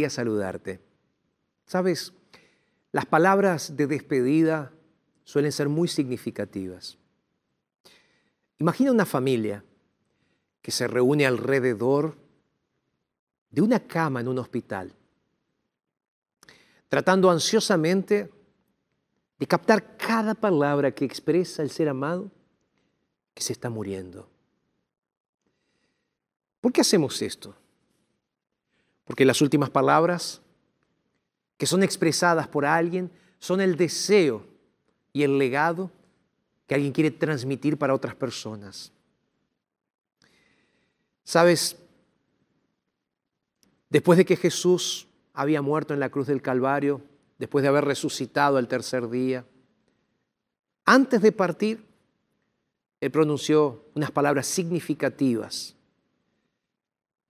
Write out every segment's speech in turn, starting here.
Qué alegría saludarte. Sabes, las palabras de despedida suelen ser muy significativas. Imagina una familia que se reúne alrededor de una cama en un hospital, tratando ansiosamente de captar cada palabra que expresa el ser amado que se está muriendo. ¿Por qué hacemos esto? Porque las últimas palabras que son expresadas por alguien son el deseo y el legado que alguien quiere transmitir para otras personas. Sabes, después de que Jesús había muerto en la cruz del Calvario, después de haber resucitado el tercer día, antes de partir, Él pronunció unas palabras significativas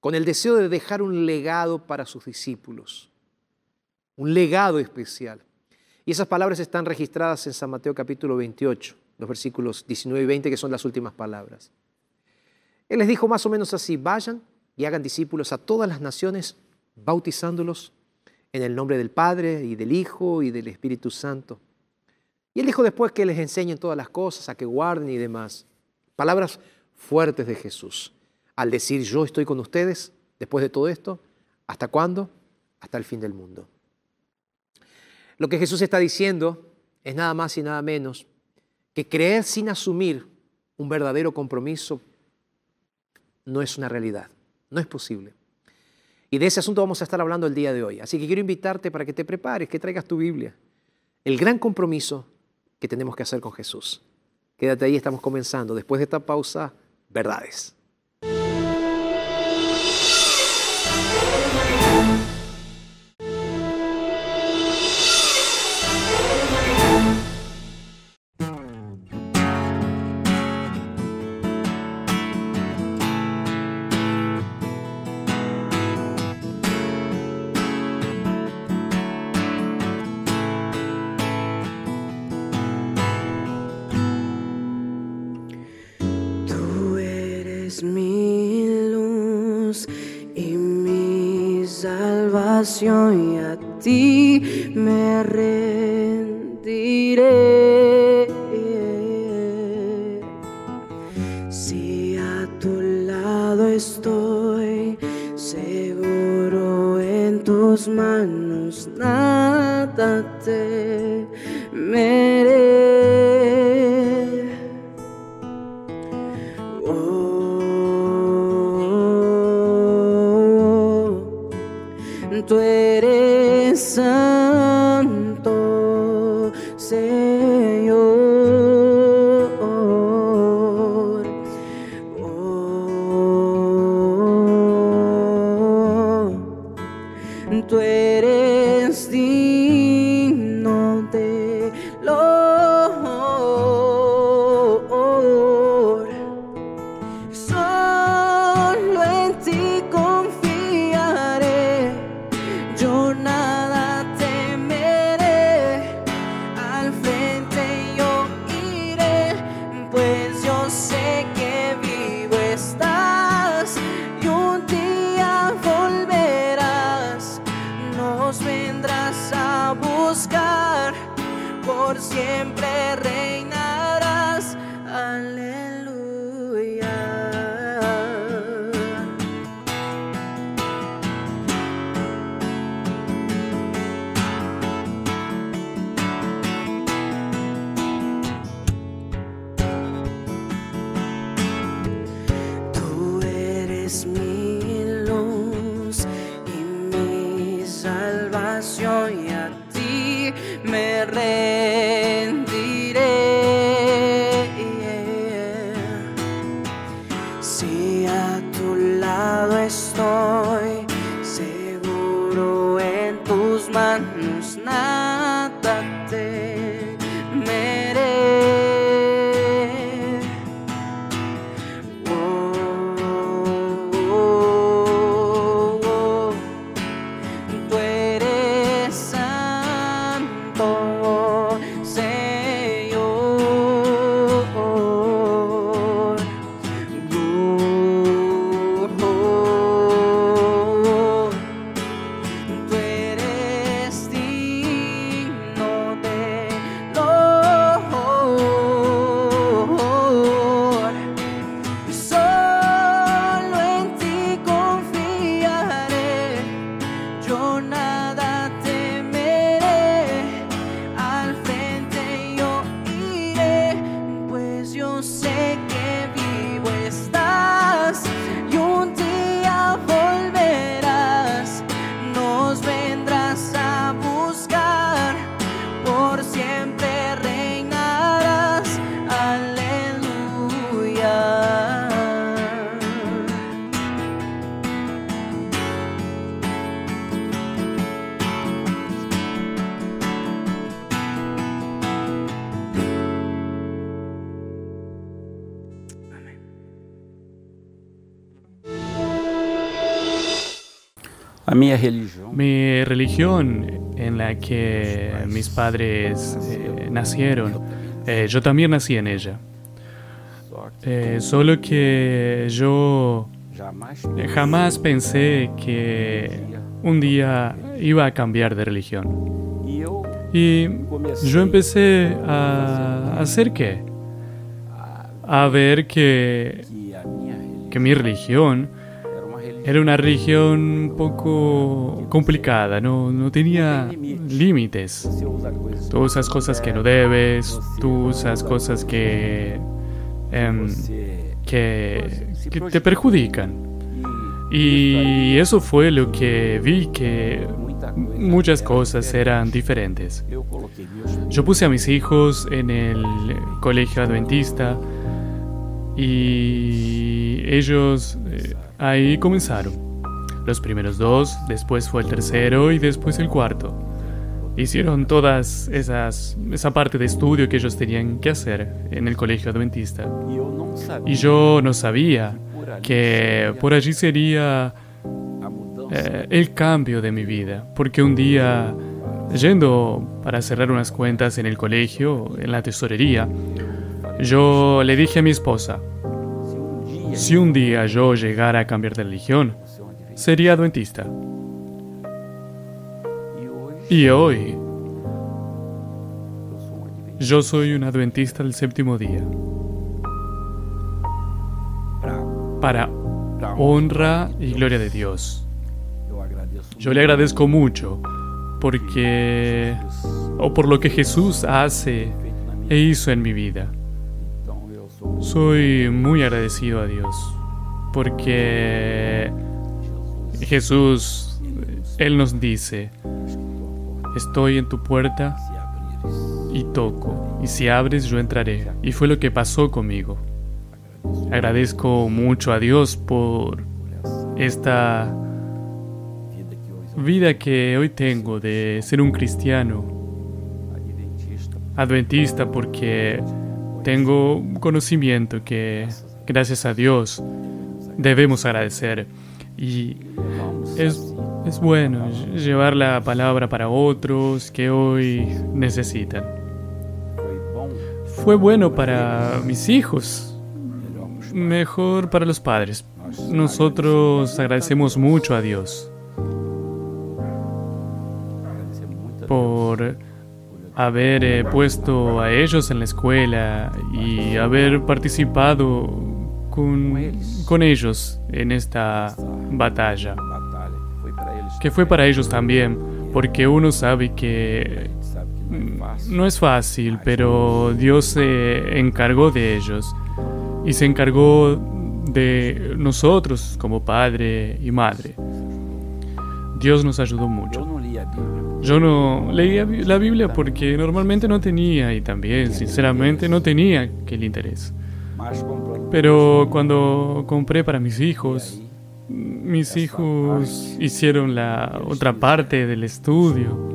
con el deseo de dejar un legado para sus discípulos, un legado especial. Y esas palabras están registradas en San Mateo capítulo 28, los versículos 19 y 20, que son las últimas palabras. Él les dijo más o menos así, vayan y hagan discípulos a todas las naciones, bautizándolos en el nombre del Padre y del Hijo y del Espíritu Santo. Y él dijo después que les enseñen todas las cosas, a que guarden y demás. Palabras fuertes de Jesús al decir yo estoy con ustedes después de todo esto, ¿hasta cuándo? Hasta el fin del mundo. Lo que Jesús está diciendo es nada más y nada menos que creer sin asumir un verdadero compromiso no es una realidad, no es posible. Y de ese asunto vamos a estar hablando el día de hoy. Así que quiero invitarte para que te prepares, que traigas tu Biblia. El gran compromiso que tenemos que hacer con Jesús. Quédate ahí, estamos comenzando. Después de esta pausa, verdades. Y a ti me rendiré. Si a tu lado estoy, seguro tus manos nada temeré. Oh, En la que mis padres eh, nacieron, eh, yo también nací en ella. Eh, solo que yo jamás pensé que un día iba a cambiar de religión. Y yo empecé a hacer qué? A ver que, que mi religión era una religión un poco complicada, no, no tenía límites. Tú usas cosas que no debes, tú usas cosas que, em, que, que te perjudican. Y eso fue lo que vi que muchas cosas eran diferentes. Yo puse a mis hijos en el colegio adventista y ellos eh, ahí comenzaron. Los primeros dos, después fue el tercero y después el cuarto. Hicieron todas esas esa parte de estudio que ellos tenían que hacer en el colegio adventista. Y yo no sabía que por allí sería eh, el cambio de mi vida, porque un día, yendo para cerrar unas cuentas en el colegio, en la tesorería, yo le dije a mi esposa, si un día yo llegara a cambiar de religión, sería adventista. Y hoy yo soy un adventista del séptimo día, para honra y gloria de Dios. yo le agradezco mucho porque o por lo que Jesús hace e hizo en mi vida. Soy muy agradecido a Dios porque Jesús, Él nos dice, estoy en tu puerta y toco, y si abres yo entraré. Y fue lo que pasó conmigo. Agradezco mucho a Dios por esta Vida que hoy tengo de ser un cristiano adventista porque tengo conocimiento que gracias a Dios debemos agradecer. Y es, es bueno llevar la palabra para otros que hoy necesitan. Fue bueno para mis hijos, mejor para los padres. Nosotros agradecemos mucho a Dios por haber eh, puesto a ellos en la escuela y haber participado con, con ellos en esta batalla, que fue para ellos también, porque uno sabe que fácil. no es fácil, pero Dios se encargó de ellos y se encargó de nosotros como padre y madre. Dios nos ayudó mucho. Yo no leía la Biblia porque normalmente no tenía y también, sinceramente, no tenía aquel interés. Pero cuando compré para mis hijos, aí, mis hijos hicieron la otra parte del estudio.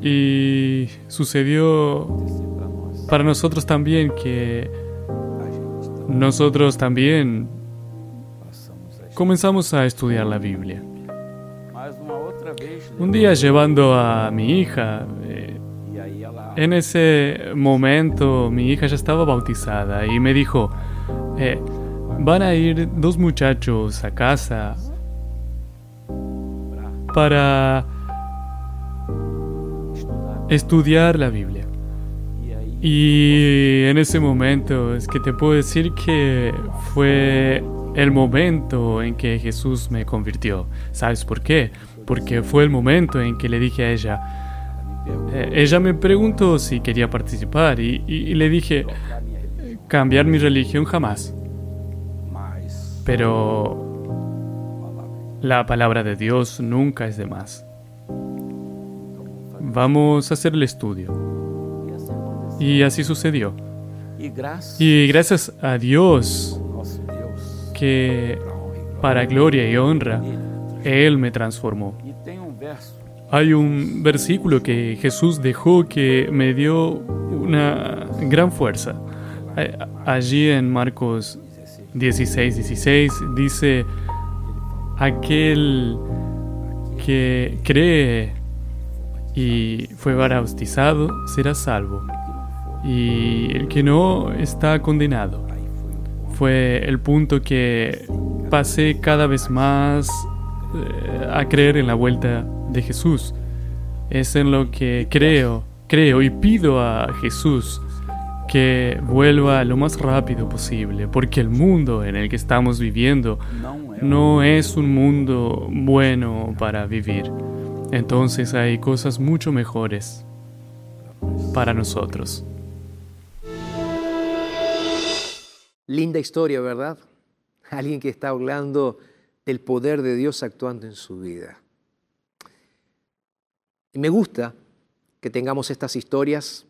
Y sucedió para nosotros también que nosotros también comenzamos a estudiar la Biblia. Un día llevando a mi hija, eh, En ese momento mi hija ya estaba bautizada y me dijo, eh, van a ir dos muchachos a casa para estudiar la Biblia. Y en ese momento es que te puedo decir que fue el momento en que Jesús me convirtió. ¿Sabes por qué? Porque fue el momento en que le dije a ella, eh, ella me preguntó si quería participar y- y- le dije, cambiar mi religión jamás. Pero la palabra de Dios nunca es de más. vamos a hacer el estudio. Y así sucedió. Y gracias a Dios que para gloria y honra. Él me transformó. Hay un versículo que Jesús dejó que me dio una gran fuerza. Allí en Marcos 16, 16 dice, aquel que cree y fue bautizado será salvo, y el que no está condenado. Fue el punto que pasé cada vez más eh, a creer en la vuelta de Jesús. Es en lo que creo, creo y pido a Jesús que vuelva lo más rápido posible, porque el mundo en el que estamos viviendo no es un mundo bueno para vivir. Entonces hay cosas mucho mejores para nosotros. Linda historia, ¿verdad? Alguien que está hablando del poder de Dios actuando en su vida. Y me gusta que tengamos estas historias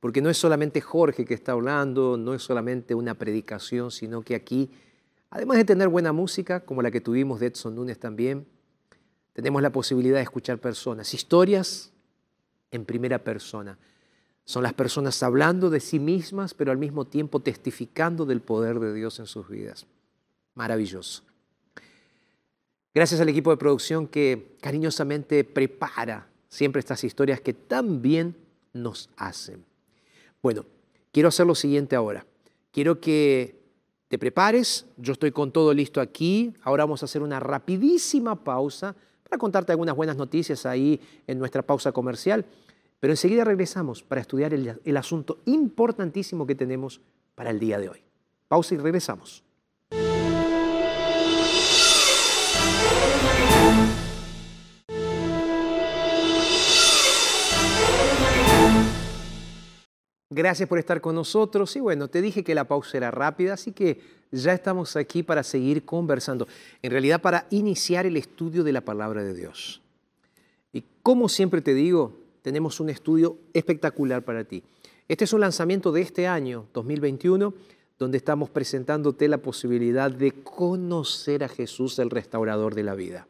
porque no es solamente Jorge que está hablando, no es solamente una predicación, sino que aquí, además de tener buena música, como la que tuvimos de Edson Núñez también, tenemos la posibilidad de escuchar personas, historias en primera persona. Son las personas hablando de sí mismas, pero al mismo tiempo testificando del poder de Dios en sus vidas. Maravilloso. Gracias al equipo de producción que cariñosamente prepara siempre estas historias que tan bien nos hacen. Bueno, quiero hacer lo siguiente ahora. Quiero que te prepares. Yo estoy con todo listo aquí. Ahora vamos a hacer una rapidísima pausa para contarte algunas buenas noticias ahí en nuestra pausa comercial. Pero enseguida regresamos para estudiar el, el asunto importantísimo que tenemos para el día de hoy. Pausa y regresamos. Gracias por estar con nosotros. Y bueno, te dije que la pausa era rápida, así que ya estamos aquí para seguir conversando. En realidad, para iniciar el estudio de la palabra de Dios. Y como siempre te digo, tenemos un estudio espectacular para ti. Este es un lanzamiento de este año, 2021, donde estamos presentándote la posibilidad de conocer a Jesús, el restaurador de la vida.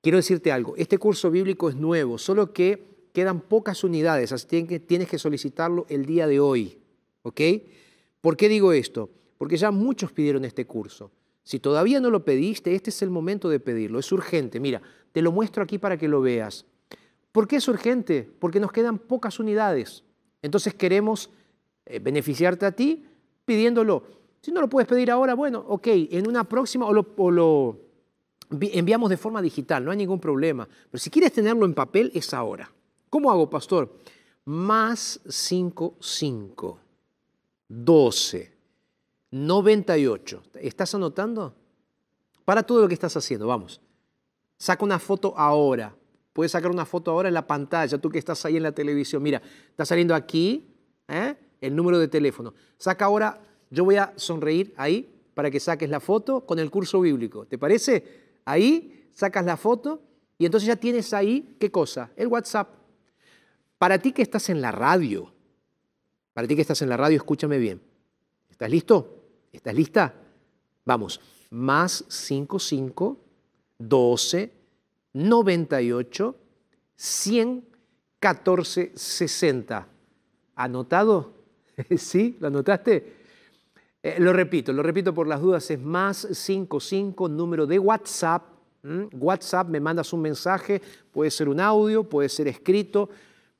Quiero decirte algo, este curso bíblico es nuevo, solo que quedan pocas unidades, así que tienes que solicitarlo el día de hoy, ¿ok? ¿Por qué digo esto? Porque ya muchos pidieron este curso. Si todavía no lo pediste, este es el momento de pedirlo, es urgente. Mira, te lo muestro aquí para que lo veas. ¿Por qué es urgente? Porque nos quedan pocas unidades. Entonces queremos eh, beneficiarte a ti pidiéndolo. Si no lo puedes pedir ahora, bueno, ok, en una próxima o lo, o lo enviamos de forma digital, no hay ningún problema. Pero si quieres tenerlo en papel, es ahora. ¿Cómo hago, pastor? Más 5, 5, 12, 98. ¿Estás anotando? Para todo lo que estás haciendo, vamos. Saca una foto ahora. Puedes sacar una foto ahora en la pantalla, tú que estás ahí en la televisión. Mira, está saliendo aquí ¿eh? el número de teléfono. Saca ahora, yo voy a sonreír ahí para que saques la foto con el curso bíblico. ¿Te parece? Ahí sacas la foto y entonces ya tienes ahí, ¿qué cosa? El WhatsApp. Para ti que estás en la radio, para ti que estás en la radio, escúchame bien. ¿Estás listo? ¿Estás lista? Vamos, más 55 12 98 100 14 60. ¿Anotado? ¿Sí? ¿Lo anotaste? Eh, lo repito, lo repito por las dudas, es más 55 número de WhatsApp. WhatsApp, me mandas un mensaje, puede ser un audio, puede ser escrito,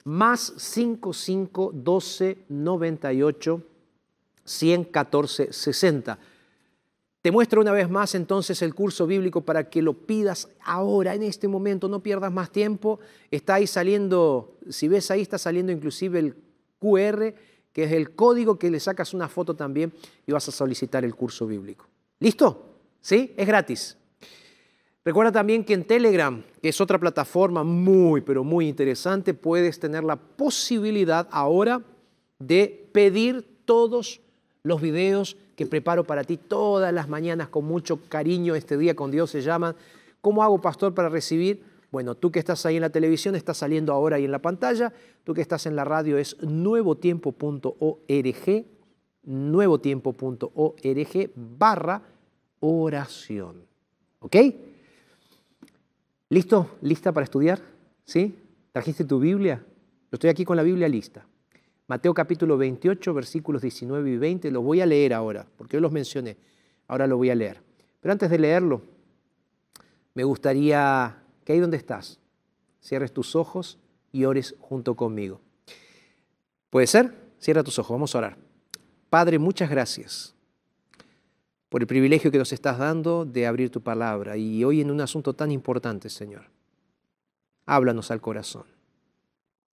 más 55 12 98 114 60. Te muestro una vez más entonces el curso bíblico para que lo pidas ahora, en este momento, no pierdas más tiempo. Está ahí saliendo, si ves ahí está saliendo inclusive el QR, que es el código que le sacas una foto también y vas a solicitar el curso bíblico. ¿Listo? ¿Sí? Es gratis. Recuerda también que en Telegram, que es otra plataforma muy, pero muy interesante, puedes tener la posibilidad ahora de pedir todos los videos que preparo para ti todas las mañanas con mucho cariño. Este día con Dios se llama. ¿Cómo hago, pastor, para recibir? Bueno, tú que estás ahí en la televisión, estás saliendo ahora ahí en la pantalla. Tú que estás en la radio es nuevotiempo.org, nuevotiempo.org barra oración. ¿Ok? ¿Listo? ¿Lista para estudiar? ¿Sí? ¿Trajiste tu Biblia? Yo estoy aquí con la Biblia lista. Mateo capítulo 28, versículos 19 y 20. Los voy a leer ahora, porque yo los mencioné. Ahora lo voy a leer. Pero antes de leerlo, me gustaría que ahí donde estás, cierres tus ojos y ores junto conmigo. ¿Puede ser? Cierra tus ojos, vamos a orar. Padre, muchas gracias por el privilegio que nos estás dando de abrir tu palabra y hoy en un asunto tan importante, Señor. Háblanos al corazón.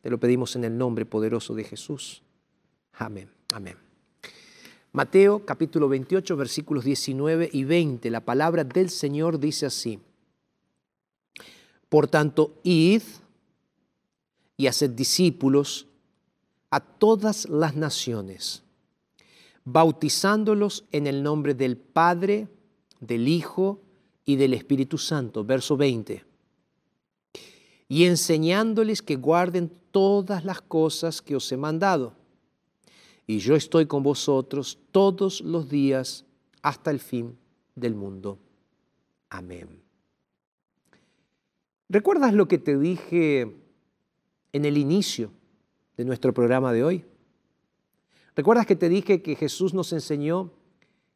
Te lo pedimos en el nombre poderoso de Jesús. Amén, amén. Mateo capítulo 28 versículos 19 y 20. La palabra del Señor dice así. Por tanto, id y haced discípulos a todas las naciones bautizándolos en el nombre del Padre, del Hijo y del Espíritu Santo. Verso 20. Y enseñándoles que guarden todas las cosas que os he mandado. Y yo estoy con vosotros todos los días hasta el fin del mundo. Amén. ¿Recuerdas lo que te dije en el inicio de nuestro programa de hoy? ¿Recuerdas que te dije que Jesús nos enseñó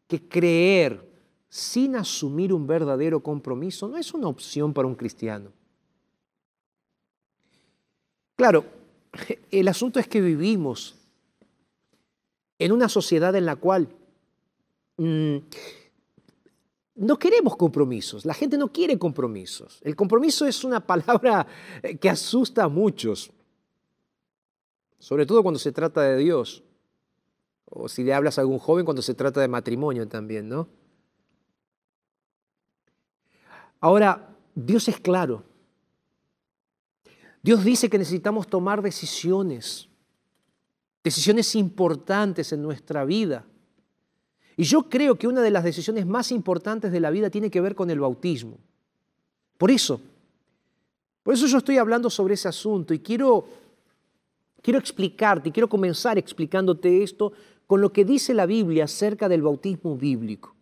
que creer sin asumir un verdadero compromiso no es una opción para un cristiano? Claro, el asunto es que vivimos en una sociedad en la cual mm, no queremos compromisos, la gente no quiere compromisos. El compromiso es una palabra que asusta a muchos, sobre todo cuando se trata de Dios o si le hablas a algún joven cuando se trata de matrimonio también, ¿no? Ahora, Dios es claro. Dios dice que necesitamos tomar decisiones. decisiones importantes en nuestra vida. Y yo creo que una de las decisiones más importantes de la vida tiene que ver con el bautismo. Por eso, por eso yo estoy hablando sobre ese asunto y quiero, quiero explicarte, quiero comenzar explicándote esto con lo que dice la Biblia acerca del bautismo bíblico.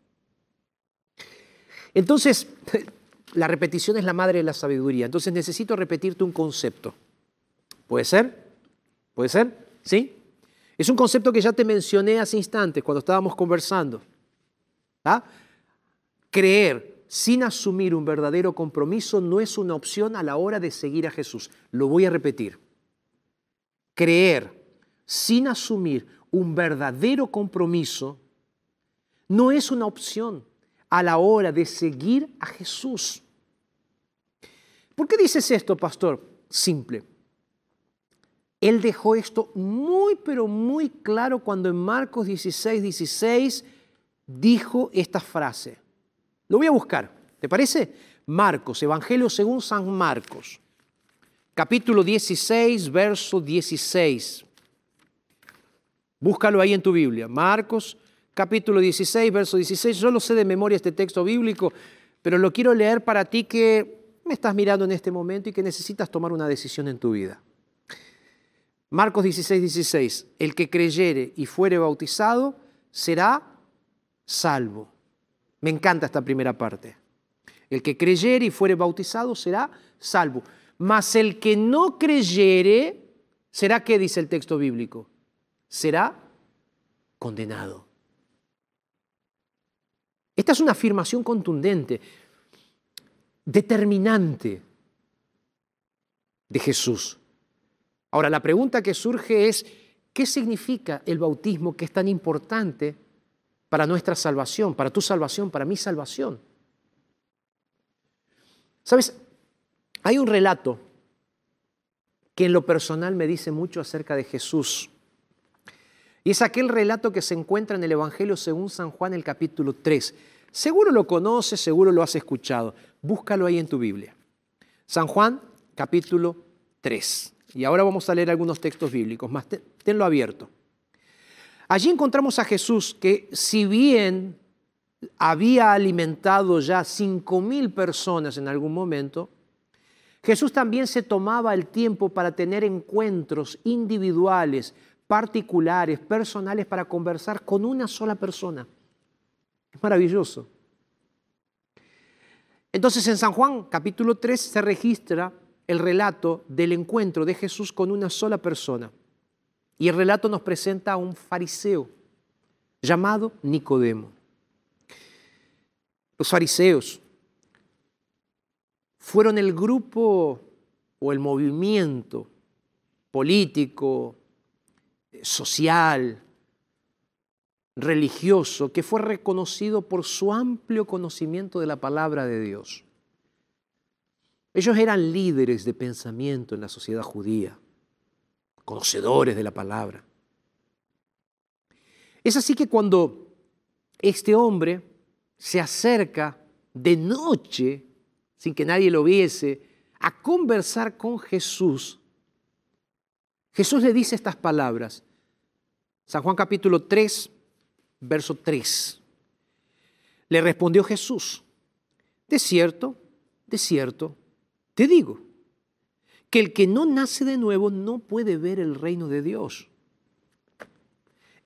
Entonces, la repetición es la madre de la sabiduría. Entonces necesito repetirte un concepto. ¿Puede ser? ¿Puede ser? ¿Sí? Es un concepto que ya te mencioné hace instantes cuando estábamos conversando. ¿Ah? Creer sin asumir un verdadero compromiso no es una opción a la hora de seguir a Jesús. Lo voy a repetir. Creer sin asumir un verdadero compromiso no es una opción a la hora de seguir a Jesús. ¿Por qué dices esto, pastor? Simple. Él dejó esto muy, pero muy claro cuando en Marcos 16, 16 dijo esta frase. Lo voy a buscar, ¿te parece? Marcos, Evangelio según San Marcos, capítulo 16, verso 16. Búscalo ahí en tu Biblia. Marcos, capítulo 16, verso 16. Yo lo sé de memoria este texto bíblico, pero lo quiero leer para ti que me estás mirando en este momento y que necesitas tomar una decisión en tu vida. Marcos 16, 16. El que creyere y fuere bautizado será salvo. Me encanta esta primera parte. El que creyere y fuere bautizado será salvo. Mas el que no creyere, ¿será qué dice el texto bíblico? Será condenado. Esta es una afirmación contundente, determinante de Jesús. Ahora, la pregunta que surge es, ¿qué significa el bautismo que es tan importante para nuestra salvación, para tu salvación, para mi salvación? Sabes, hay un relato que en lo personal me dice mucho acerca de Jesús. Y es aquel relato que se encuentra en el Evangelio según San Juan, el capítulo 3. Seguro lo conoces, seguro lo has escuchado. Búscalo ahí en tu Biblia. San Juan, capítulo 3. Y ahora vamos a leer algunos textos bíblicos, más tenlo abierto. Allí encontramos a Jesús que si bien había alimentado ya cinco mil personas en algún momento, Jesús también se tomaba el tiempo para tener encuentros individuales, particulares, personales, para conversar con una sola persona. Es maravilloso. Entonces en San Juan capítulo 3 se registra el relato del encuentro de Jesús con una sola persona. Y el relato nos presenta a un fariseo llamado Nicodemo. Los fariseos fueron el grupo o el movimiento político, social, religioso, que fue reconocido por su amplio conocimiento de la palabra de Dios. Ellos eran líderes de pensamiento en la sociedad judía, conocedores de la palabra. Es así que cuando este hombre se acerca de noche, sin que nadie lo viese, a conversar con Jesús, Jesús le dice estas palabras. San Juan capítulo 3, verso 3. Le respondió Jesús, de cierto, de cierto, te digo que el que no nace de nuevo no puede ver el reino de Dios.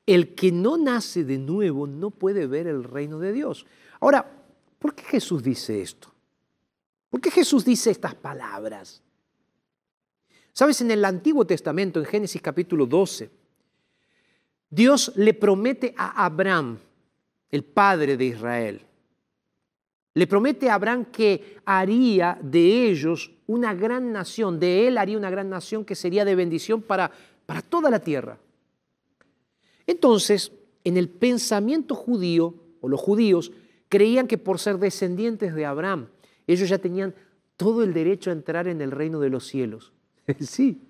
El que no nace de nuevo no puede ver el reino de Dios. Ahora, ¿por qué Jesús dice esto? ¿Por qué Jesús dice estas palabras? Sabes, en el Antiguo Testamento, en Génesis capítulo 12, Dios le promete a Abraham, el padre de Israel, le promete a Abraham que haría de ellos una gran nación, de él haría una gran nación que sería de bendición para, para toda la tierra. Entonces, en el pensamiento judío, o los judíos, creían que por ser descendientes de Abraham, ellos ya tenían todo el derecho a entrar en el reino de los cielos. sí.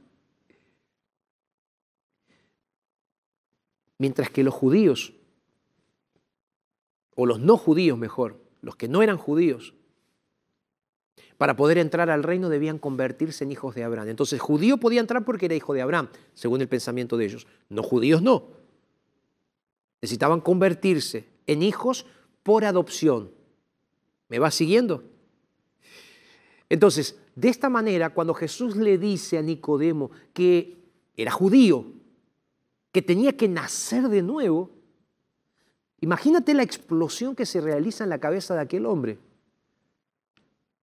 Mientras que los judíos, o los no judíos mejor, los que no eran judíos, Para poder entrar al reino debían convertirse en hijos de Abraham. Entonces, judío podía entrar porque era hijo de Abraham, según el pensamiento de ellos. No judíos no. Necesitaban convertirse en hijos por adopción. ¿Me va siguiendo? Entonces, de esta manera, cuando Jesús le dice a Nicodemo que era judío, que tenía que nacer de nuevo, imagínate la explosión que se realiza en la cabeza de aquel hombre.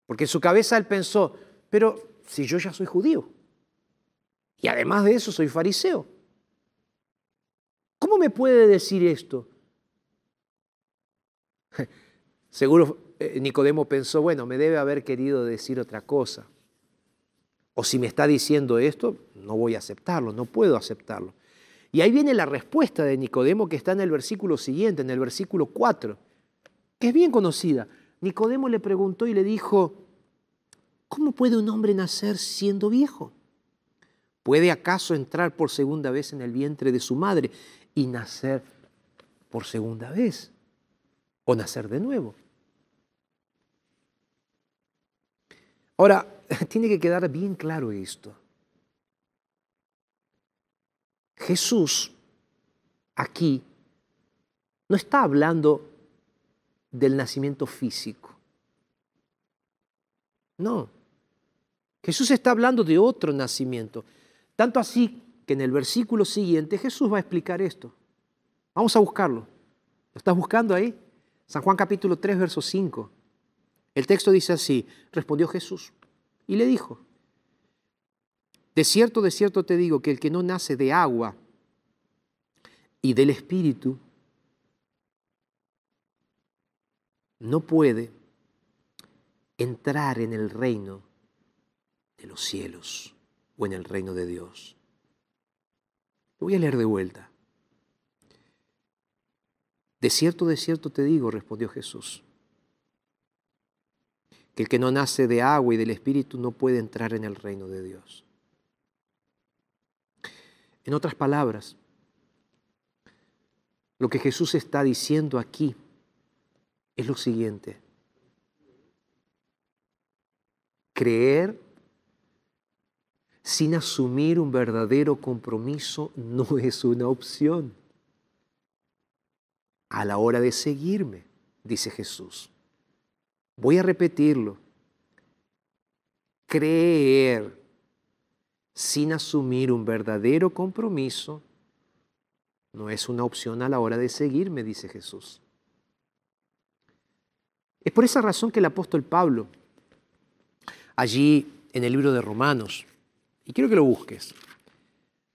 Porque en su cabeza él pensó, pero si yo ya soy judío, y además de eso soy fariseo, ¿cómo me puede decir esto? Seguro eh, Nicodemo pensó, bueno, me debe haber querido decir otra cosa. O si me está diciendo esto, no voy a aceptarlo, no puedo aceptarlo. Y ahí viene la respuesta de Nicodemo que está en el versículo siguiente, en el versículo 4, que es bien conocida. Nicodemo le preguntó y le dijo, ¿cómo puede un hombre nacer siendo viejo? ¿Puede acaso entrar por segunda vez en el vientre de su madre y nacer por segunda vez? ¿O nacer de nuevo? Ahora, tiene que quedar bien claro esto. Jesús aquí no está hablando del nacimiento físico. No. Jesús está hablando de otro nacimiento. Tanto así que en el versículo siguiente Jesús va a explicar esto. Vamos a buscarlo. ¿Lo estás buscando ahí? San Juan capítulo 3, verso 5. El texto dice así, respondió Jesús y le dijo, de cierto, de cierto te digo que el que no nace de agua y del Espíritu no puede entrar en el reino de los cielos o en el reino de Dios. Lo voy a leer de vuelta. De cierto, de cierto te digo, respondió Jesús, que el que no nace de agua y del Espíritu no puede entrar en el reino de Dios. En otras palabras, lo que Jesús está diciendo aquí es lo siguiente. Creer sin asumir un verdadero compromiso no es una opción. A la hora de seguirme, dice Jesús. Voy a repetirlo. Creer sin asumir un verdadero compromiso no es una opción a la hora de seguirme, dice Jesús. Es por esa razón que el apóstol Pablo, allí en el libro de Romanos, y quiero que lo busques,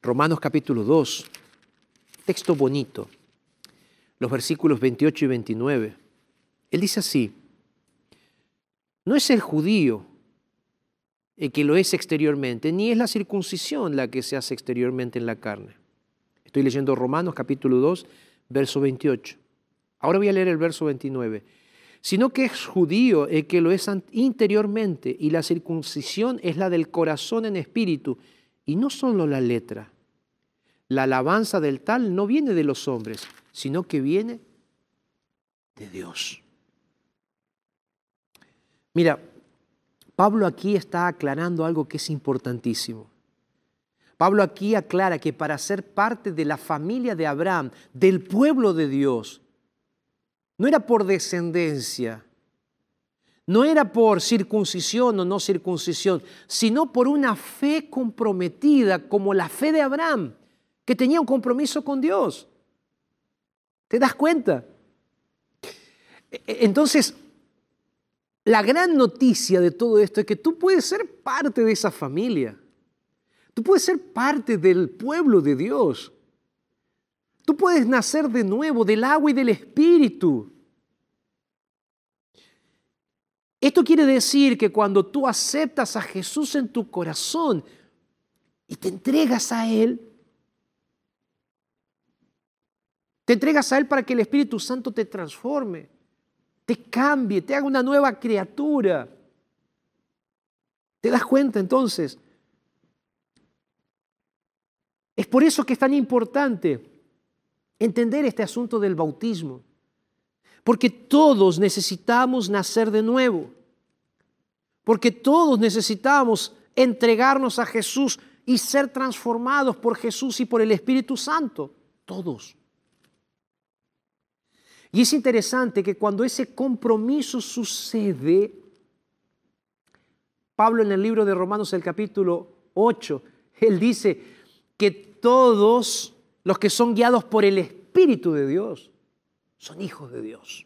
Romanos capítulo 2, texto bonito, los versículos 28 y 29, él dice así, no es el judío el que lo es exteriormente, ni es la circuncisión la que se hace exteriormente en la carne. Estoy leyendo Romanos capítulo 2, verso 28. Ahora voy a leer el verso 29. Sino que es judío el que lo es interiormente y la circuncisión es la del corazón en espíritu y no solo la letra. La alabanza del tal no viene de los hombres, sino que viene de Dios. Mira, Pablo aquí está aclarando algo que es importantísimo. Pablo aquí aclara que para ser parte de la familia de Abraham, del pueblo de Dios, no era por descendencia, no era por circuncisión o no circuncisión, sino por una fe comprometida como la fe de Abraham, que tenía un compromiso con Dios. ¿Te das cuenta? E-, e-, entonces, la gran noticia de todo esto es que tú puedes ser parte de esa familia. Tú puedes ser parte del pueblo de Dios. Tú puedes nacer de nuevo del agua y del espíritu. Esto quiere decir que cuando tú aceptas a Jesús en tu corazón y te entregas a Él, te entregas a Él para que el Espíritu Santo te transforme te cambie, te haga una nueva criatura. ¿Te das cuenta entonces? Es por eso que es tan importante entender este asunto del bautismo. Porque todos necesitamos nacer de nuevo. Porque todos necesitamos entregarnos a Jesús y ser transformados por Jesús y por el Espíritu Santo. Todos. Y es interesante que cuando ese compromiso sucede, Pablo en el libro de Romanos, el capítulo 8, él dice que todos los que son guiados por el Espíritu de Dios son hijos de Dios.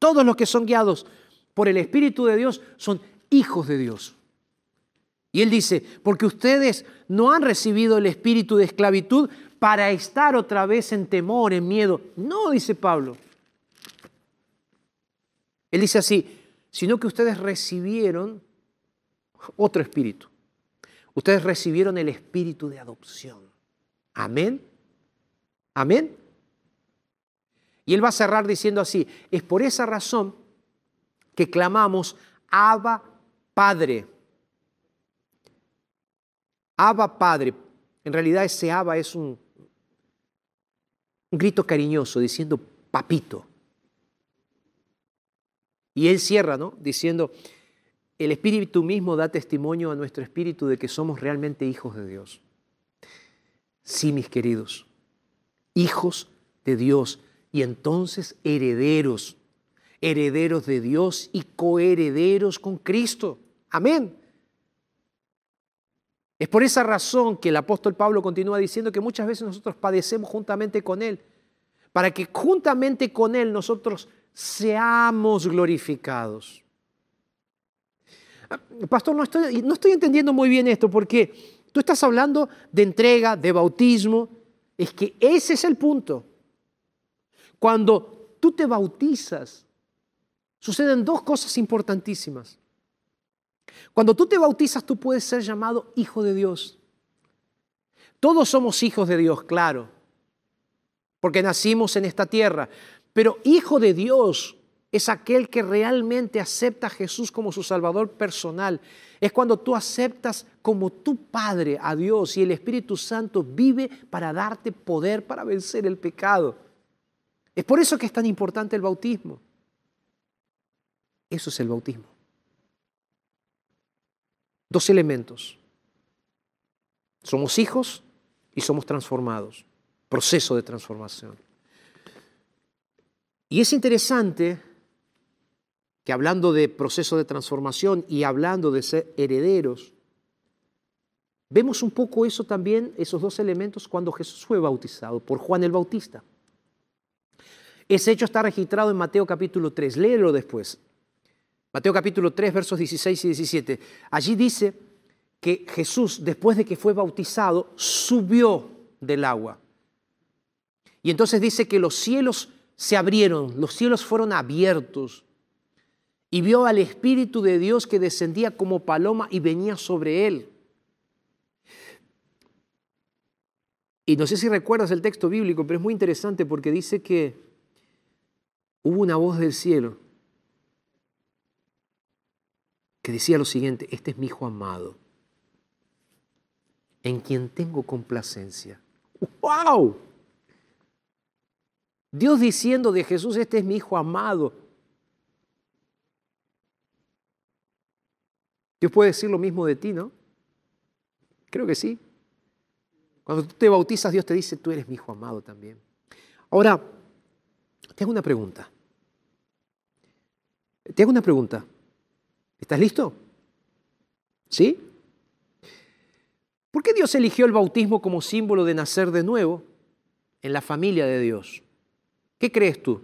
Todos los que son guiados por el Espíritu de Dios son hijos de Dios. Y él dice, porque ustedes no han recibido el espíritu de esclavitud para estar otra vez en temor, en miedo. No, dice Pablo. Él dice así, sino que ustedes recibieron otro espíritu. Ustedes recibieron el espíritu de adopción. Amén. Amén. Y él va a cerrar diciendo así, es por esa razón que clamamos, Abba Padre. Abba Padre. En realidad ese Abba es un, un grito cariñoso diciendo papito. Y él cierra, ¿no? Diciendo, el Espíritu mismo da testimonio a nuestro espíritu de que somos realmente hijos de Dios. Sí, mis queridos, hijos de Dios y entonces herederos, herederos de Dios y coherederos con Cristo. Amén. Es por esa razón que el apóstol Pablo continúa diciendo que muchas veces nosotros padecemos juntamente con Él, para que juntamente con Él nosotros seamos glorificados. Pastor, no estoy, no estoy entendiendo muy bien esto porque tú estás hablando de entrega, de bautismo. Es que ese es el punto. Cuando tú te bautizas, suceden dos cosas importantísimas. Cuando tú te bautizas, tú puedes ser llamado hijo de Dios. Todos somos hijos de Dios, claro, porque nacimos en esta tierra. Pero hijo de Dios es aquel que realmente acepta a Jesús como su Salvador personal. Es cuando tú aceptas como tu Padre a Dios y el Espíritu Santo vive para darte poder para vencer el pecado. Es por eso que es tan importante el bautismo. Eso es el bautismo. Dos elementos. Somos hijos y somos transformados. Proceso de transformación. Y es interesante que hablando de proceso de transformación y hablando de ser herederos, vemos un poco eso también, esos dos elementos, cuando Jesús fue bautizado por Juan el Bautista. Ese hecho está registrado en Mateo capítulo 3, léelo después. Mateo capítulo 3, versos 16 y 17. Allí dice que Jesús, después de que fue bautizado, subió del agua. Y entonces dice que los cielos se abrieron, los cielos fueron abiertos y vio al Espíritu de Dios que descendía como paloma y venía sobre él. Y no sé si recuerdas el texto bíblico, pero es muy interesante porque dice que hubo una voz del cielo que decía lo siguiente, este es mi hijo amado, en quien tengo complacencia. ¡Wow! Dios diciendo de Jesús, este es mi Hijo amado. Dios puede decir lo mismo de ti, ¿no? Creo que sí. Cuando tú te bautizas, Dios te dice, tú eres mi Hijo amado también. Ahora, te hago una pregunta. Te hago una pregunta. ¿Estás listo? ¿Sí? ¿Por qué Dios eligió el bautismo como símbolo de nacer de nuevo en la familia de Dios? ¿Qué crees tú?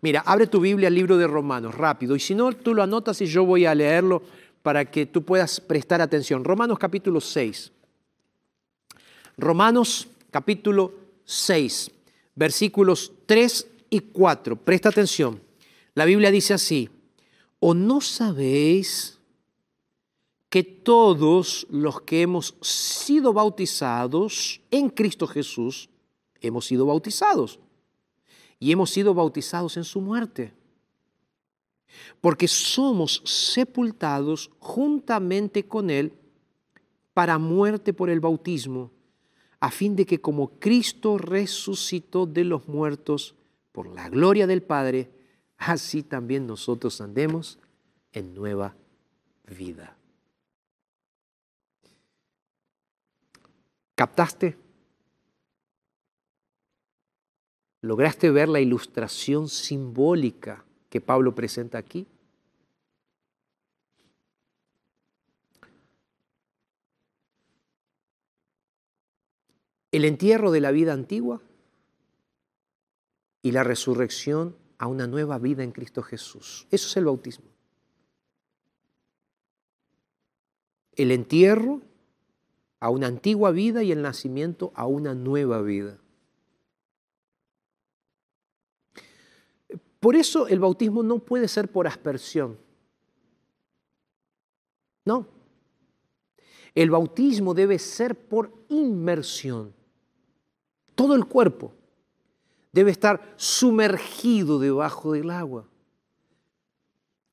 Mira, abre tu Biblia al libro de Romanos, rápido, y si no, tú lo anotas y yo voy a leerlo para que tú puedas prestar atención. Romanos capítulo 6. Romanos capítulo 6, versículos 3 y 4. Presta atención. La Biblia dice así, ¿o no sabéis que todos los que hemos sido bautizados en Cristo Jesús, hemos sido bautizados y hemos sido bautizados en su muerte. Porque somos sepultados juntamente con Él para muerte por el bautismo, a fin de que como Cristo resucitó de los muertos por la gloria del Padre, así también nosotros andemos en nueva vida. ¿Captaste? ¿Lograste ver la ilustración simbólica que Pablo presenta aquí? El entierro de la vida antigua y la resurrección a una nueva vida en Cristo Jesús. Eso es el bautismo. El entierro a una antigua vida y el nacimiento a una nueva vida. Por eso el bautismo no puede ser por aspersión. No. El bautismo debe ser por inmersión. Todo el cuerpo debe estar sumergido debajo del agua.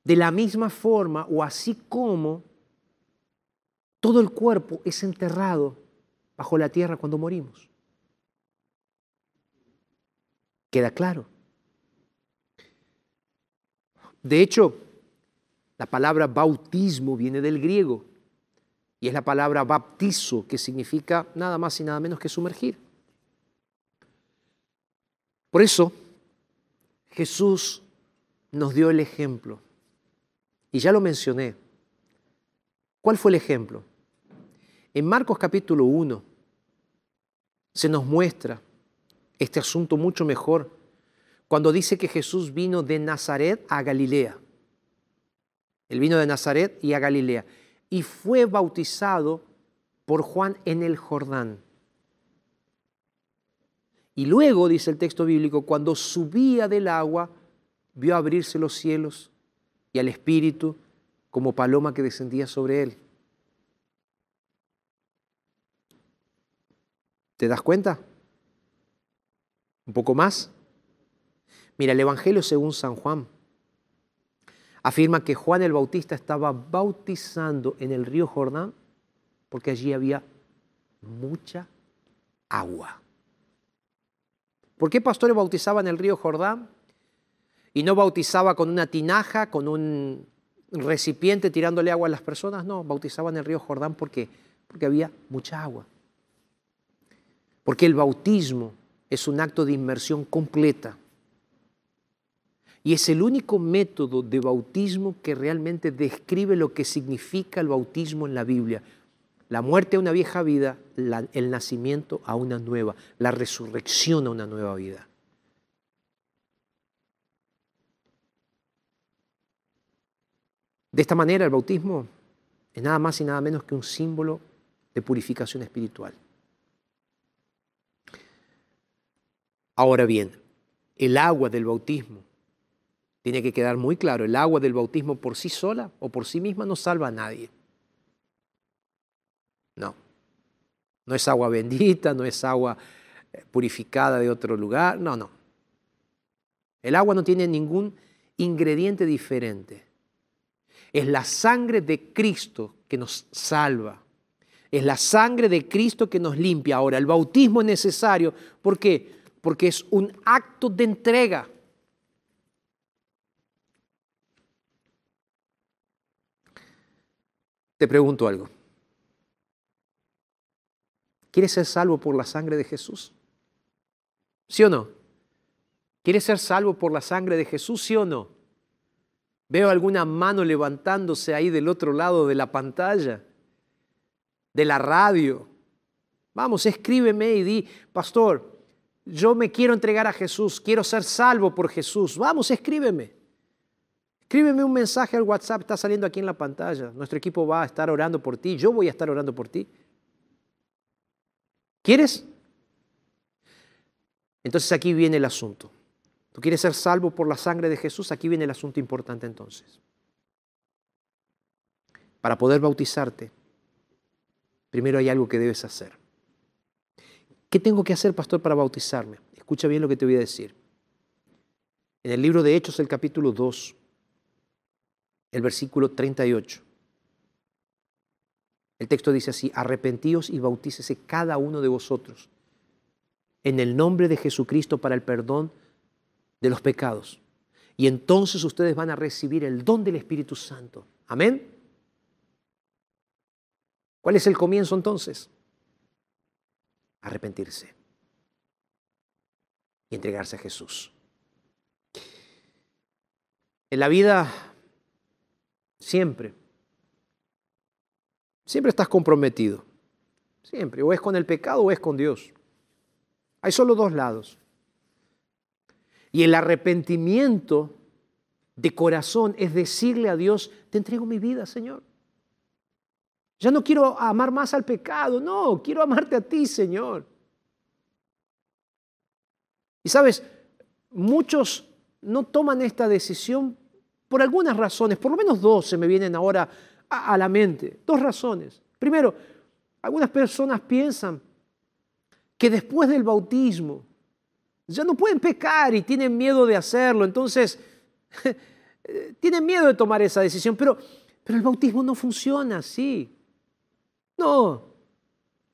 De la misma forma o así como todo el cuerpo es enterrado bajo la tierra cuando morimos. ¿Queda claro? De hecho, la palabra bautismo viene del griego y es la palabra baptizo, que significa nada más y nada menos que sumergir. Por eso, Jesús nos dio el ejemplo. Y ya lo mencioné. ¿Cuál fue el ejemplo? En Marcos capítulo 1 se nos muestra este asunto mucho mejor cuando dice que Jesús vino de Nazaret a Galilea. Él vino de Nazaret y a Galilea y fue bautizado por Juan en el Jordán. Y luego, dice el texto bíblico, cuando subía del agua, vio abrirse los cielos y al Espíritu como paloma que descendía sobre él. ¿Te das cuenta? Un poco más. Mira, el Evangelio según San Juan afirma que Juan el Bautista estaba bautizando en el río Jordán porque allí había mucha agua. ¿Por qué pastores bautizaban el río Jordán? Y no bautizaba con una tinaja, con un recipiente tirándole agua a las personas. No, bautizaban el río Jordán porque, porque había mucha agua. Porque el bautismo es un acto de inmersión completa. Y es el único método de bautismo que realmente describe lo que significa el bautismo en la Biblia. La muerte a una vieja vida, el nacimiento a una nueva, la resurrección a una nueva vida. De esta manera el bautismo es nada más y nada menos que un símbolo de purificación espiritual. Ahora bien, el agua del bautismo, tiene que quedar muy claro, el agua del bautismo por sí sola o por sí misma no salva a nadie. No. No es agua bendita, no es agua eh, purificada de otro lugar, no, no. El agua no tiene ningún ingrediente diferente. Es la sangre de Cristo que nos salva. Es la sangre de Cristo que nos limpia. Ahora, el bautismo es necesario. ¿Por qué? Porque es un acto de entrega. Te pregunto algo. ¿Quieres ser salvo por la sangre de Jesús? ¿Sí o no? ¿Quieres ser salvo por la sangre de Jesús? ¿Sí o no? Veo alguna mano levantándose ahí del otro lado de la pantalla, de la radio. Vamos, escríbeme y di, pastor, yo me quiero entregar a Jesús, quiero ser salvo por Jesús. Vamos, escríbeme. Escríbeme un mensaje al WhatsApp, está saliendo aquí en la pantalla. Nuestro equipo va a estar orando por ti, yo voy a estar orando por ti. ¿Quieres? Entonces aquí viene el asunto. ¿Tú quieres ser salvo por la sangre de Jesús? Aquí viene el asunto importante entonces. Para poder bautizarte, primero hay algo que debes hacer. ¿Qué tengo que hacer, pastor, para bautizarme? Escucha bien lo que te voy a decir. En el libro de Hechos, el capítulo 2, el versículo 38. El texto dice así, arrepentíos y bautícese cada uno de vosotros en el nombre de Jesucristo para el perdón de los pecados Y entonces ustedes van a recibir el don del Espíritu Santo. Amén. ¿Cuál es el comienzo entonces? Arrepentirse y entregarse a Jesús. En la vida, siempre, siempre estás comprometido. Siempre, o es con el pecado o es con Dios. Hay solo dos lados. Y el arrepentimiento de corazón es decirle a Dios, te entrego mi vida, Señor. Ya no quiero amar más al pecado, no, quiero amarte a ti, Señor. Y sabes, muchos no toman esta decisión por algunas razones, por lo menos dos se me vienen ahora a, la mente, dos razones. Primero, algunas personas piensan que después del bautismo ya no pueden pecar y tienen miedo de hacerlo, entonces tienen miedo de tomar esa decisión, pero, pero el bautismo no funciona así. No.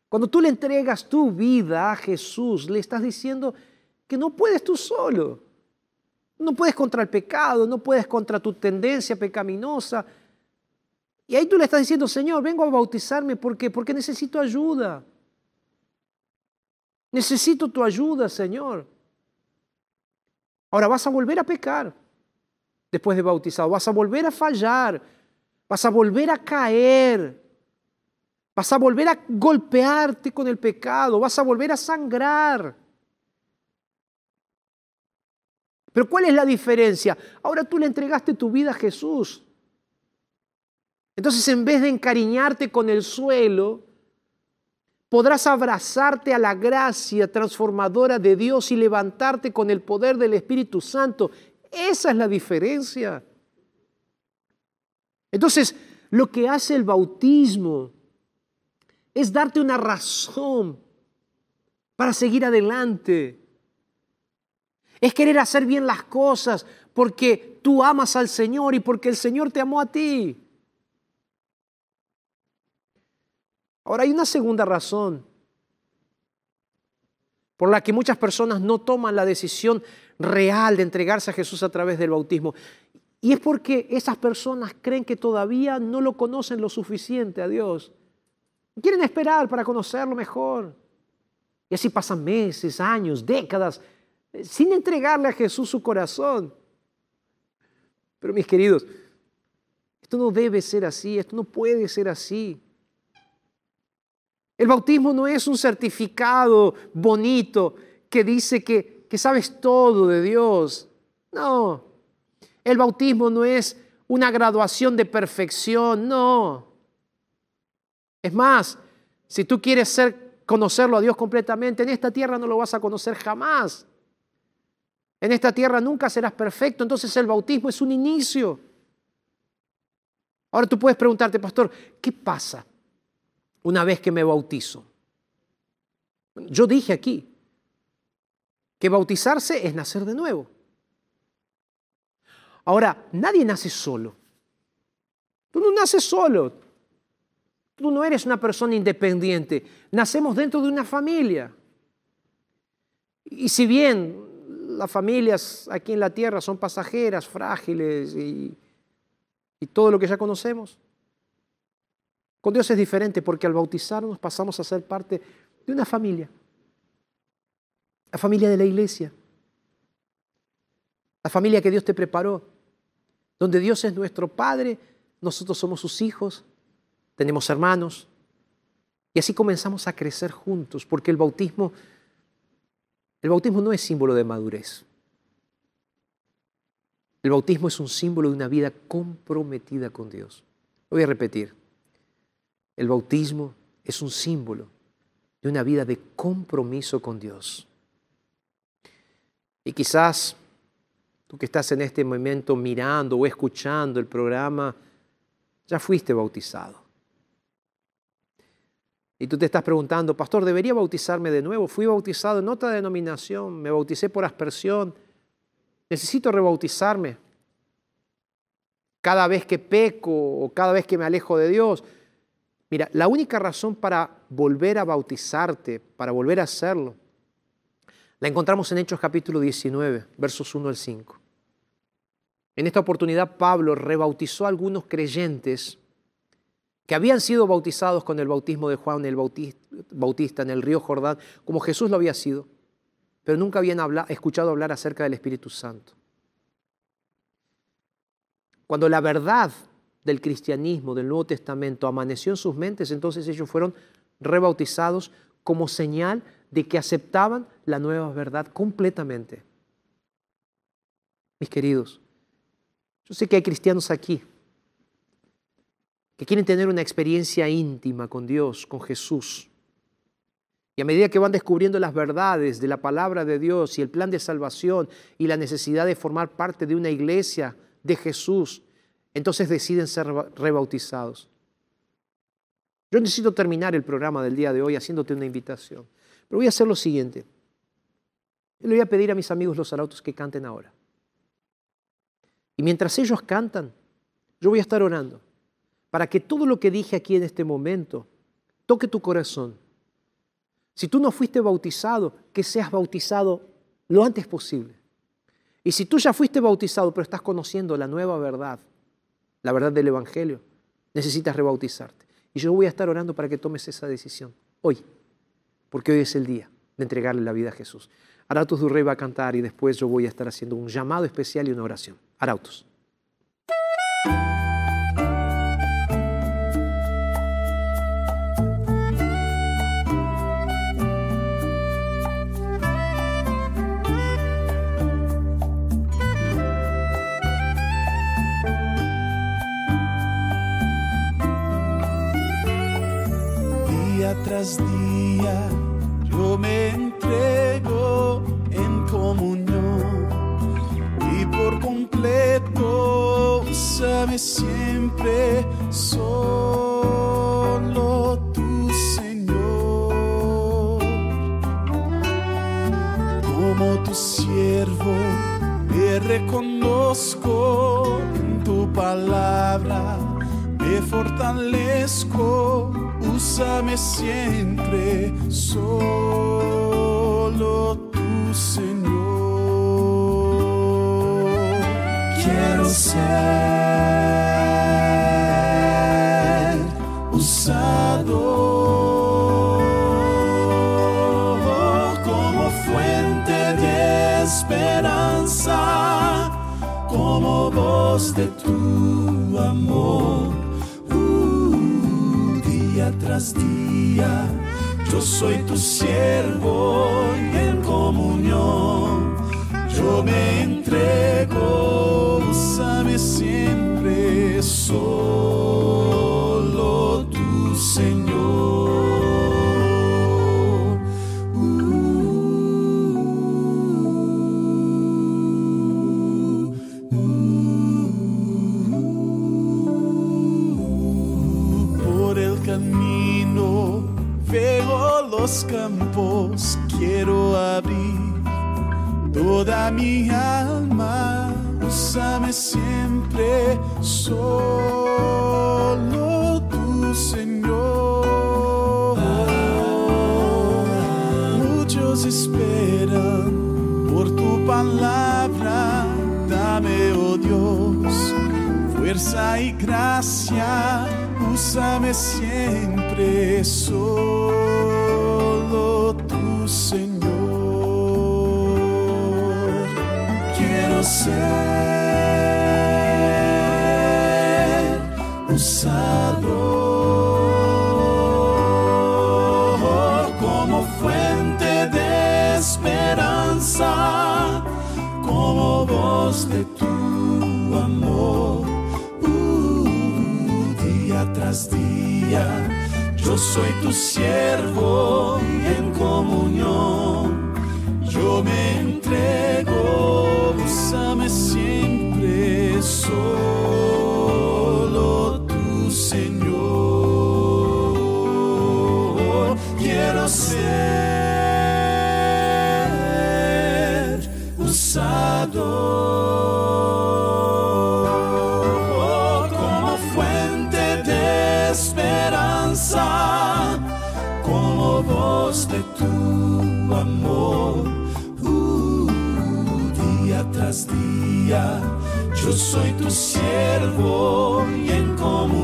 Cuando tú le entregas tu vida a Jesús, le estás diciendo que no puedes tú solo. No puedes contra el pecado, no puedes contra tu tendencia pecaminosa. Y ahí tú le estás diciendo, Señor, vengo a bautizarme porque porque necesito ayuda. Necesito tu ayuda, Señor. Ahora vas a volver a pecar después de bautizado, vas a volver a fallar, vas a volver a caer, vas a volver a golpearte con el pecado, vas a volver a sangrar. Pero ¿cuál es la diferencia? Ahora tú le entregaste tu vida a Jesús. Entonces en vez de encariñarte con el suelo, podrás abrazarte a la gracia transformadora de Dios y levantarte con el poder del Espíritu Santo. Esa es la diferencia. Entonces, lo que hace el bautismo es darte una razón para seguir adelante. Es querer hacer bien las cosas porque tú amas al Señor y porque el Señor te amó a ti. Ahora hay una segunda razón por la que muchas personas no toman la decisión real de entregarse a Jesús a través del bautismo. Y es porque esas personas creen que todavía no lo conocen lo suficiente a Dios. Quieren esperar para conocerlo mejor. Y así pasan meses, años, décadas, sin entregarle a Jesús su corazón. Pero mis queridos, esto no debe ser así, esto no puede ser así. El bautismo no es un certificado bonito que dice que, que sabes todo de Dios. No. El bautismo no es una graduación de perfección, no. Es más, si tú quieres ser, conocerlo a Dios completamente, en esta tierra no lo vas a conocer jamás. En esta tierra nunca serás perfecto, entonces el bautismo es un inicio. Ahora tú puedes preguntarte, pastor, ¿qué pasa una vez que me bautizo? Yo dije aquí que bautizarse es nacer de nuevo. Ahora, nadie nace solo. Tú no naces solo. Tú no eres una persona independiente. Nacemos dentro de una familia. Y si bien las familias aquí en la tierra son pasajeras, frágiles y, todo lo que ya conocemos, con Dios es diferente porque al bautizarnos pasamos a ser parte de una familia. La familia de la iglesia. La familia que Dios te preparó. Donde Dios es nuestro Padre, nosotros somos sus hijos, tenemos hermanos. Y así comenzamos a crecer juntos, porque el bautismo, el bautismo no es símbolo de madurez. El bautismo es un símbolo de una vida comprometida con Dios. Lo voy a repetir. El bautismo es un símbolo de una vida de compromiso con Dios. Y quizás tú que estás en este momento mirando o escuchando el programa, ya fuiste bautizado. Y tú te estás preguntando, pastor, ¿debería bautizarme de nuevo? Fui bautizado en otra denominación, me bauticé por aspersión, necesito rebautizarme. Cada vez que peco o cada vez que me alejo de Dios, Mira, la única razón para volver a bautizarte, para volver a hacerlo, la encontramos en Hechos capítulo 19, versos 1 al 5. En esta oportunidad Pablo rebautizó a algunos creyentes que habían sido bautizados con el bautismo de Juan el Bautis- Bautista en el río Jordán, como Jesús lo había sido, pero nunca habían escuchado hablar acerca del Espíritu Santo. Cuando la verdad del cristianismo, del Nuevo Testamento, amaneció en sus mentes, entonces ellos fueron rebautizados como señal de que aceptaban la nueva verdad completamente. Mis queridos, yo sé que hay cristianos aquí que quieren tener una experiencia íntima con Dios, con Jesús. Y a medida que van descubriendo las verdades de la palabra de Dios y el plan de salvación y la necesidad de formar parte de una iglesia de Jesús, entonces deciden ser reba- rebautizados. Yo necesito terminar el programa del día de hoy haciéndote una invitación. Pero voy a hacer lo siguiente. Le voy a pedir a mis amigos los arautos que canten ahora. Y mientras ellos cantan, yo voy a estar orando para que todo lo que dije aquí en este momento toque tu corazón. Si tú no fuiste bautizado, que seas bautizado lo antes posible. Y si tú ya fuiste bautizado, pero estás conociendo la nueva verdad, la verdad del Evangelio, necesitas rebautizarte. Y yo voy a estar orando para que tomes esa decisión hoy, porque hoy es el día de entregarle la vida a Jesús. Arautos Durrey va a cantar y después yo voy a estar haciendo un llamado especial y una oración. Arautos. Tras día yo me entrego en comunión y por completo sabes siempre solo tu Señor. Como tu siervo me reconozco en tu palabra, me fortalezco, úsame siempre, solo tu Señor. Quiero ser día, yo soy tu siervo y en comunión. Yo me entrego, úsame siempre, solo tu Señor. Los campos, quiero abrir toda mi alma, úsame siempre, solo tu Señor. Muchos esperan por tu palabra, dame, oh Dios, fuerza y gracia, úsame siempre, solo ser usado como fuente de esperanza, como voz de tu amor. Uh, día tras día, yo soy tu siervo en comunión. Yo me entrego, úsame siempre, solo tu Señor. Quiero ser usado Soy tu siervo y en comunión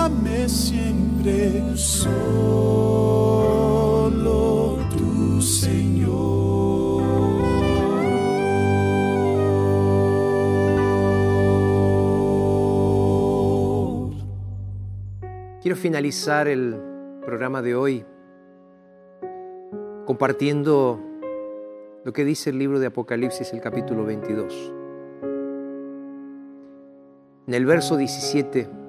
Úsame siempre tu Señor. Quiero finalizar el programa de hoy compartiendo lo que dice el libro de Apocalipsis, el capítulo 22. En el verso 17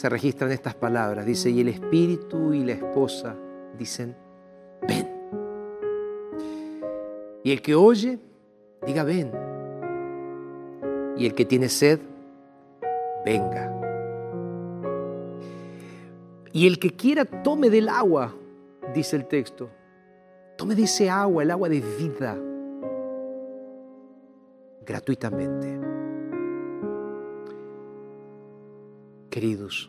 se registran estas palabras. Dice, y el espíritu y la esposa dicen, ven. Y el que oye, diga, ven. Y el que tiene sed, venga. Y el que quiera, tome del agua dice el texto. Tome de ese agua, el agua de vida, gratuitamente. Queridos,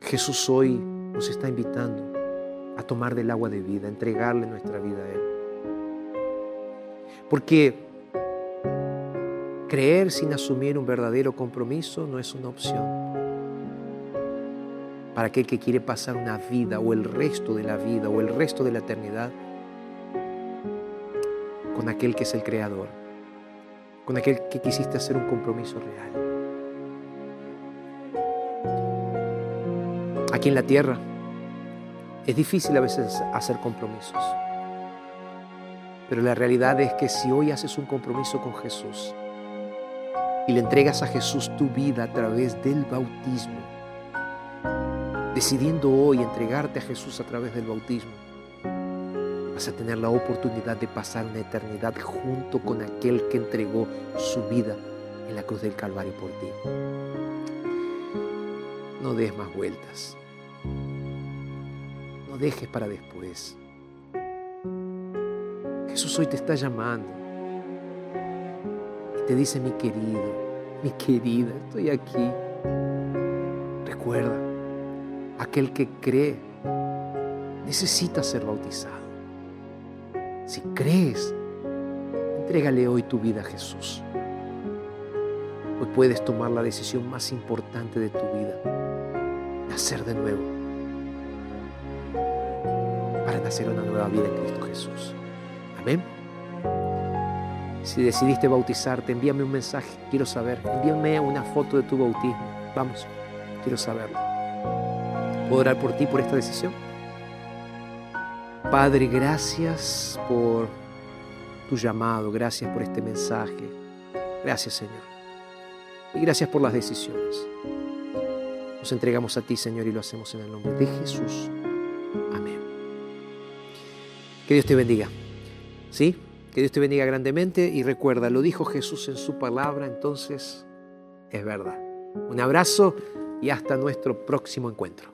Jesús hoy nos está invitando a tomar del agua de vida, a entregarle nuestra vida a Él. Porque creer sin asumir un verdadero compromiso no es una opción para aquel que quiere pasar una vida o el resto de la vida o el resto de la eternidad con aquel que es el Creador, con aquel que quisiste hacer un compromiso real. Aquí en la tierra es difícil a veces hacer compromisos, pero la realidad es que si hoy haces un compromiso con Jesús y le entregas a Jesús tu vida a través del bautismo, decidiendo hoy entregarte a Jesús a través del bautismo, vas a tener la oportunidad de pasar una eternidad junto con aquel que entregó su vida en la cruz del Calvario por ti. No des más vueltas. Dejes para después. Jesús hoy te está llamando y te dice, mi querido, mi querida, estoy aquí. Recuerda, aquel que cree necesita ser bautizado. Si crees, entrégale hoy tu vida a Jesús. Hoy puedes tomar la decisión más importante de tu vida, nacer de nuevo, nacer una nueva vida en Cristo Jesús. Amén. Si decidiste bautizarte, envíame un mensaje, quiero saber. Envíame una foto de tu bautismo. Vamos, quiero saberlo. ¿Puedo orar por ti, por esta decisión? Padre, gracias por tu llamado, gracias por este mensaje. Gracias, Señor. Y gracias por las decisiones. Nos entregamos a ti, Señor, y lo hacemos en el nombre de Jesús. Que Dios te bendiga. ¿Sí? Que Dios te bendiga grandemente y recuerda, lo dijo Jesús en su palabra, entonces es verdad. Un abrazo y hasta nuestro próximo encuentro.